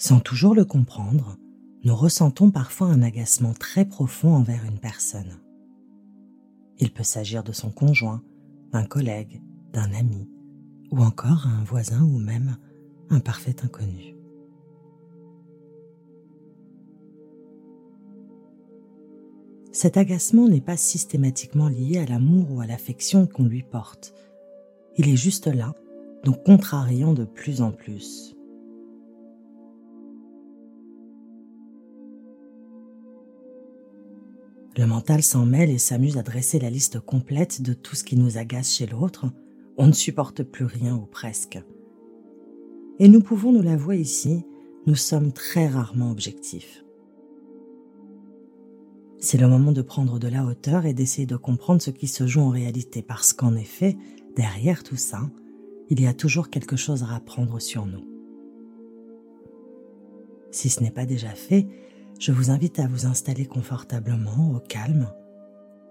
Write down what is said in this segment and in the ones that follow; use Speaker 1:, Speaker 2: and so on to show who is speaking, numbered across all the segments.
Speaker 1: Sans toujours le comprendre, nous ressentons parfois un agacement très profond envers une personne. Il peut s'agir de son conjoint, d'un collègue, d'un ami, ou encore un voisin ou même un parfait inconnu. Cet agacement n'est pas systématiquement lié à l'amour ou à l'affection qu'on lui porte. Il est juste là, donc contrariant de plus en plus. Le mental s'en mêle et s'amuse à dresser la liste complète de tout ce qui nous agace chez l'autre. On ne supporte plus rien ou presque. Et nous pouvons nous l'avouer ici, nous sommes très rarement objectifs. C'est le moment de prendre de la hauteur et d'essayer de comprendre ce qui se joue en réalité, parce qu'en effet, derrière tout ça, il y a toujours quelque chose à apprendre sur nous. Si ce n'est pas déjà fait, je vous invite à vous installer confortablement, au calme,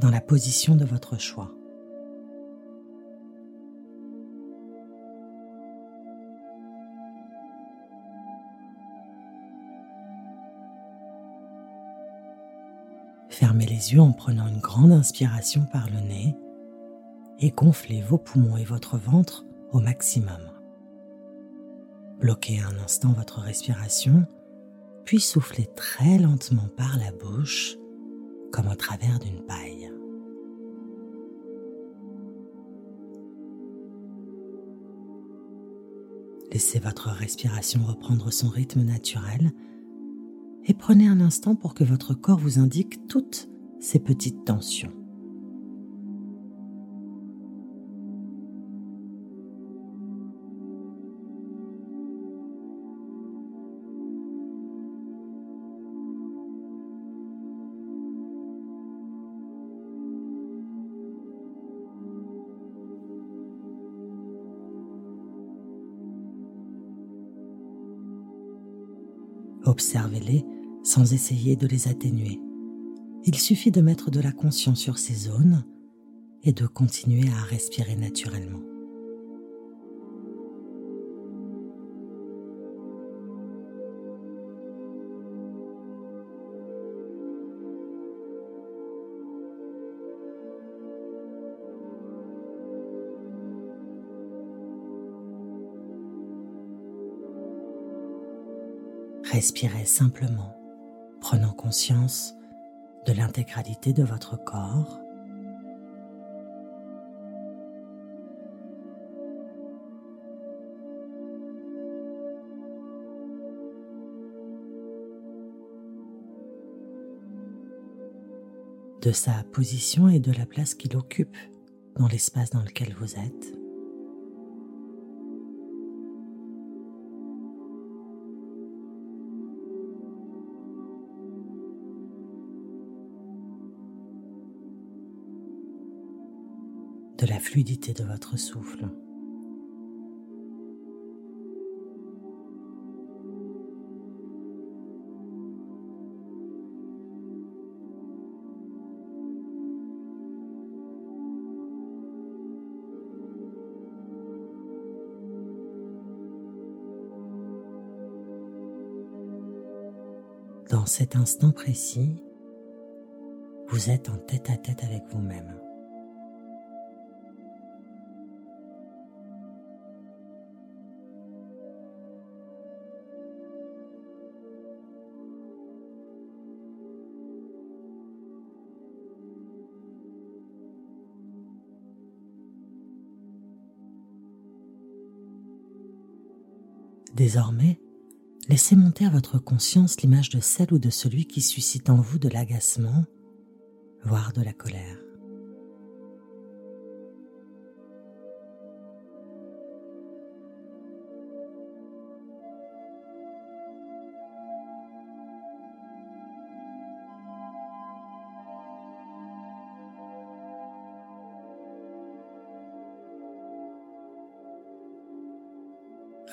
Speaker 1: dans la position de votre choix. Fermez les yeux en prenant une grande inspiration par le nez et gonflez vos poumons et votre ventre au maximum. Bloquez un instant votre respiration, puis soufflez très lentement par la bouche comme au travers d'une paille. Laissez votre respiration reprendre son rythme naturel et prenez un instant pour que votre corps vous indique toutes ces petites tensions. Observez-les sans essayer de les atténuer. Il suffit de mettre de la conscience sur ces zones et de continuer à respirer naturellement. Respirez simplement, prenant conscience de l'intégralité de votre corps. de sa position et de la place qu'il occupe dans l'espace dans lequel vous êtes. De la fluidité de votre souffle. Dans cet instant précis, vous êtes en tête à tête avec vous-même. Désormais, laissez monter à votre conscience l'image de celle ou de celui qui suscite en vous de l'agacement, voire de la colère.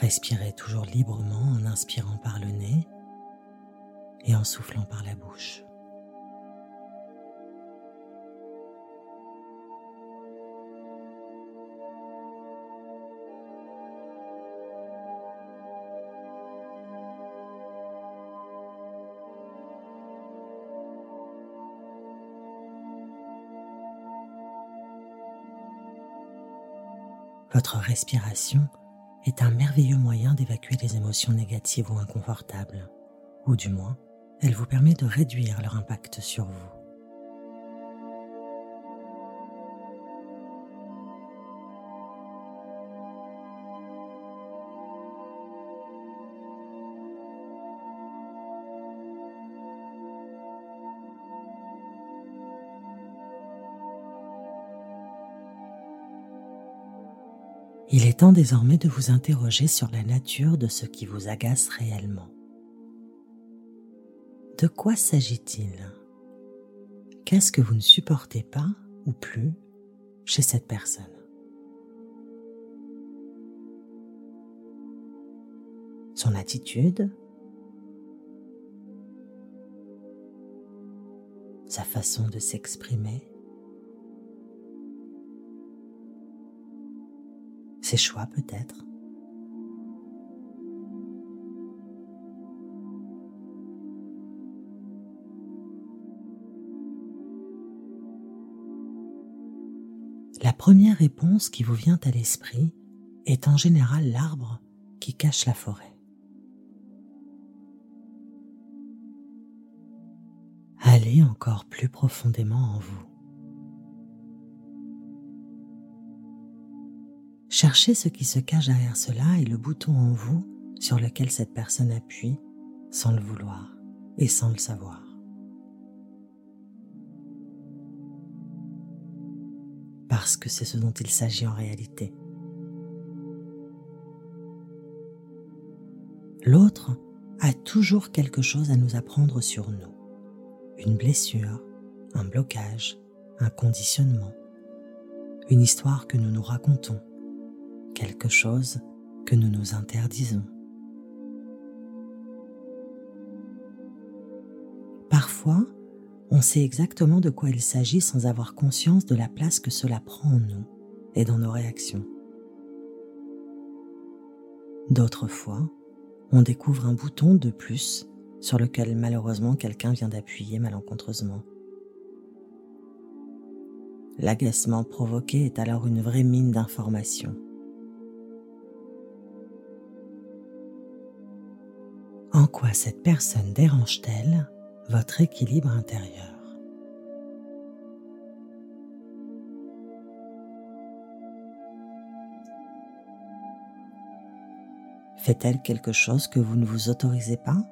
Speaker 1: Respirez toujours librement en inspirant par le nez et en soufflant par la bouche. Votre respiration est un merveilleux moyen d'évacuer les émotions négatives ou inconfortables, ou du moins, elle vous permet de réduire leur impact sur vous. Il est temps désormais de vous interroger sur la nature de ce qui vous agace réellement. De quoi s'agit-il? Qu'est-ce que vous ne supportez pas ou plus chez cette personne? Son attitude? Sa façon de s'exprimer? Ses choix peut-être. La première réponse qui vous vient à l'esprit est en général l'arbre qui cache la forêt. Allez encore plus profondément en vous. Cherchez ce qui se cache derrière cela et le bouton en vous sur lequel cette personne appuie sans le vouloir et sans le savoir. Parce que c'est ce dont il s'agit en réalité. L'autre a toujours quelque chose à nous apprendre sur nous. Une blessure, un blocage, un conditionnement, une histoire que nous nous racontons quelque chose que nous nous interdisons. Parfois, on sait exactement de quoi il s'agit sans avoir conscience de la place que cela prend en nous et dans nos réactions. D'autres fois, on découvre un bouton de plus sur lequel malheureusement quelqu'un vient d'appuyer malencontreusement. L'agacement provoqué est alors une vraie mine d'informations quoi cette personne dérange-t-elle votre équilibre intérieur? Fait-elle quelque chose que vous ne vous autorisez pas?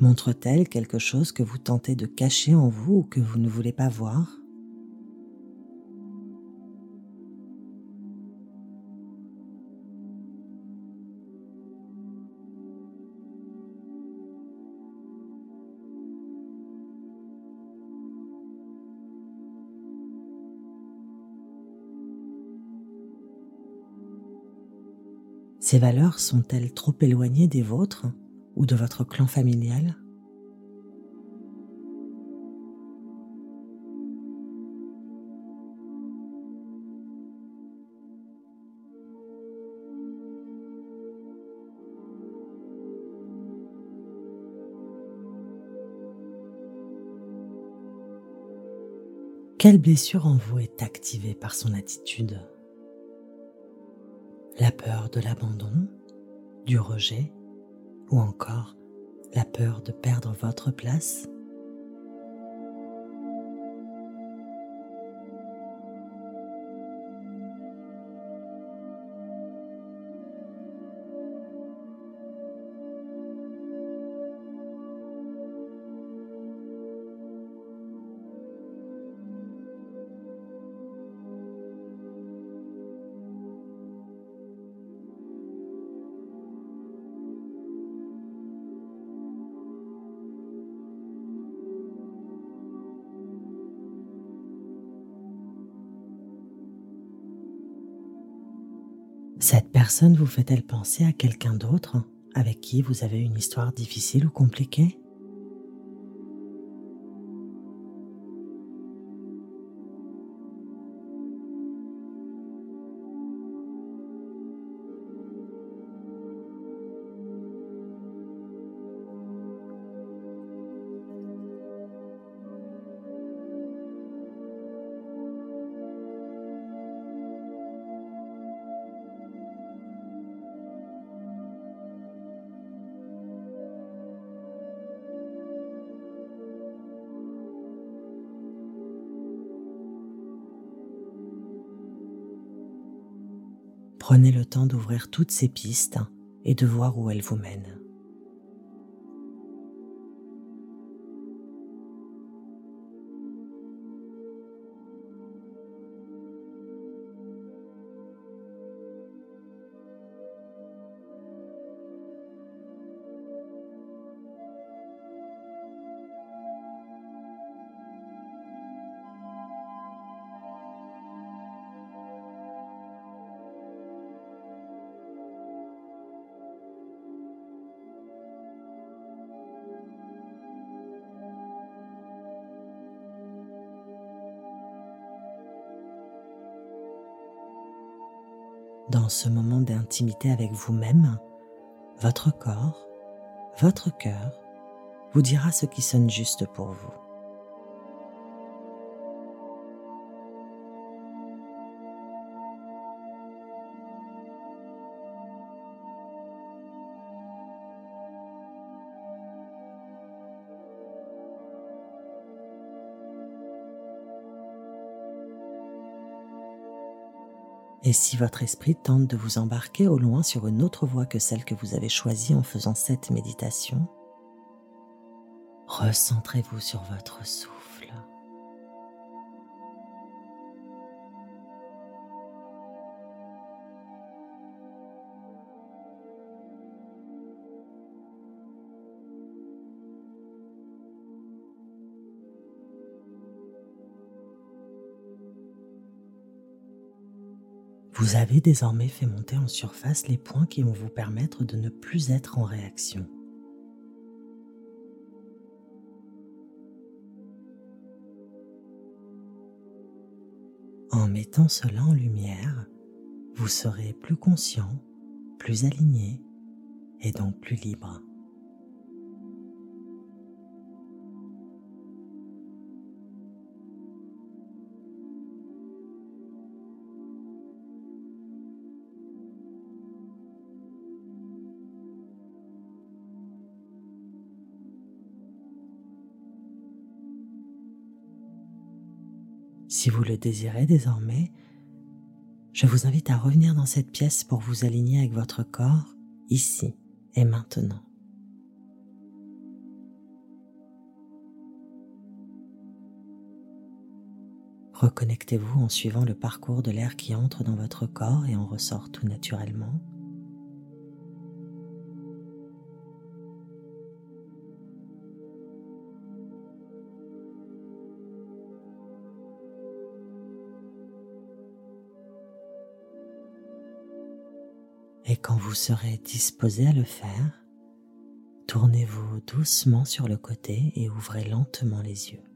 Speaker 1: Montre-t-elle quelque chose que vous tentez de cacher en vous ou que vous ne voulez pas voir? Ces valeurs sont-elles trop éloignées des vôtres? Ou de votre clan familial? Quelle blessure en vous est activée par son attitude? La peur de l'abandon, du rejet, ou encore la peur de perdre votre place Cette personne vous fait-elle penser à quelqu'un d'autre avec qui vous avez une histoire difficile ou compliquée? Prenez le temps d'ouvrir toutes ces pistes et de voir où elles vous mènent. Dans ce moment d'intimité avec vous-même, votre corps, votre cœur vous dira ce qui sonne juste pour vous. Et si votre esprit tente de vous embarquer au loin sur une autre voie que celle que vous avez choisie en faisant cette méditation, recentrez-vous sur votre souffle. Vous avez désormais fait monter en surface les points qui vont vous permettre de ne plus être en réaction. En mettant cela en lumière, vous serez plus conscient, plus aligné et donc plus libre. Si vous le désirez désormais, je vous invite à revenir dans cette pièce pour vous aligner avec votre corps ici et maintenant. Reconnectez-vous en suivant le parcours de l'air qui entre dans votre corps et en ressort tout naturellement. Et quand vous serez disposé à le faire, tournez-vous doucement sur le côté et ouvrez lentement les yeux.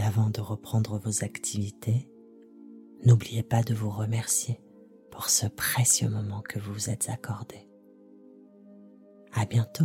Speaker 1: Et avant de reprendre vos activités, n'oubliez pas de vous remercier pour ce précieux moment que vous vous êtes accordé. À bientôt.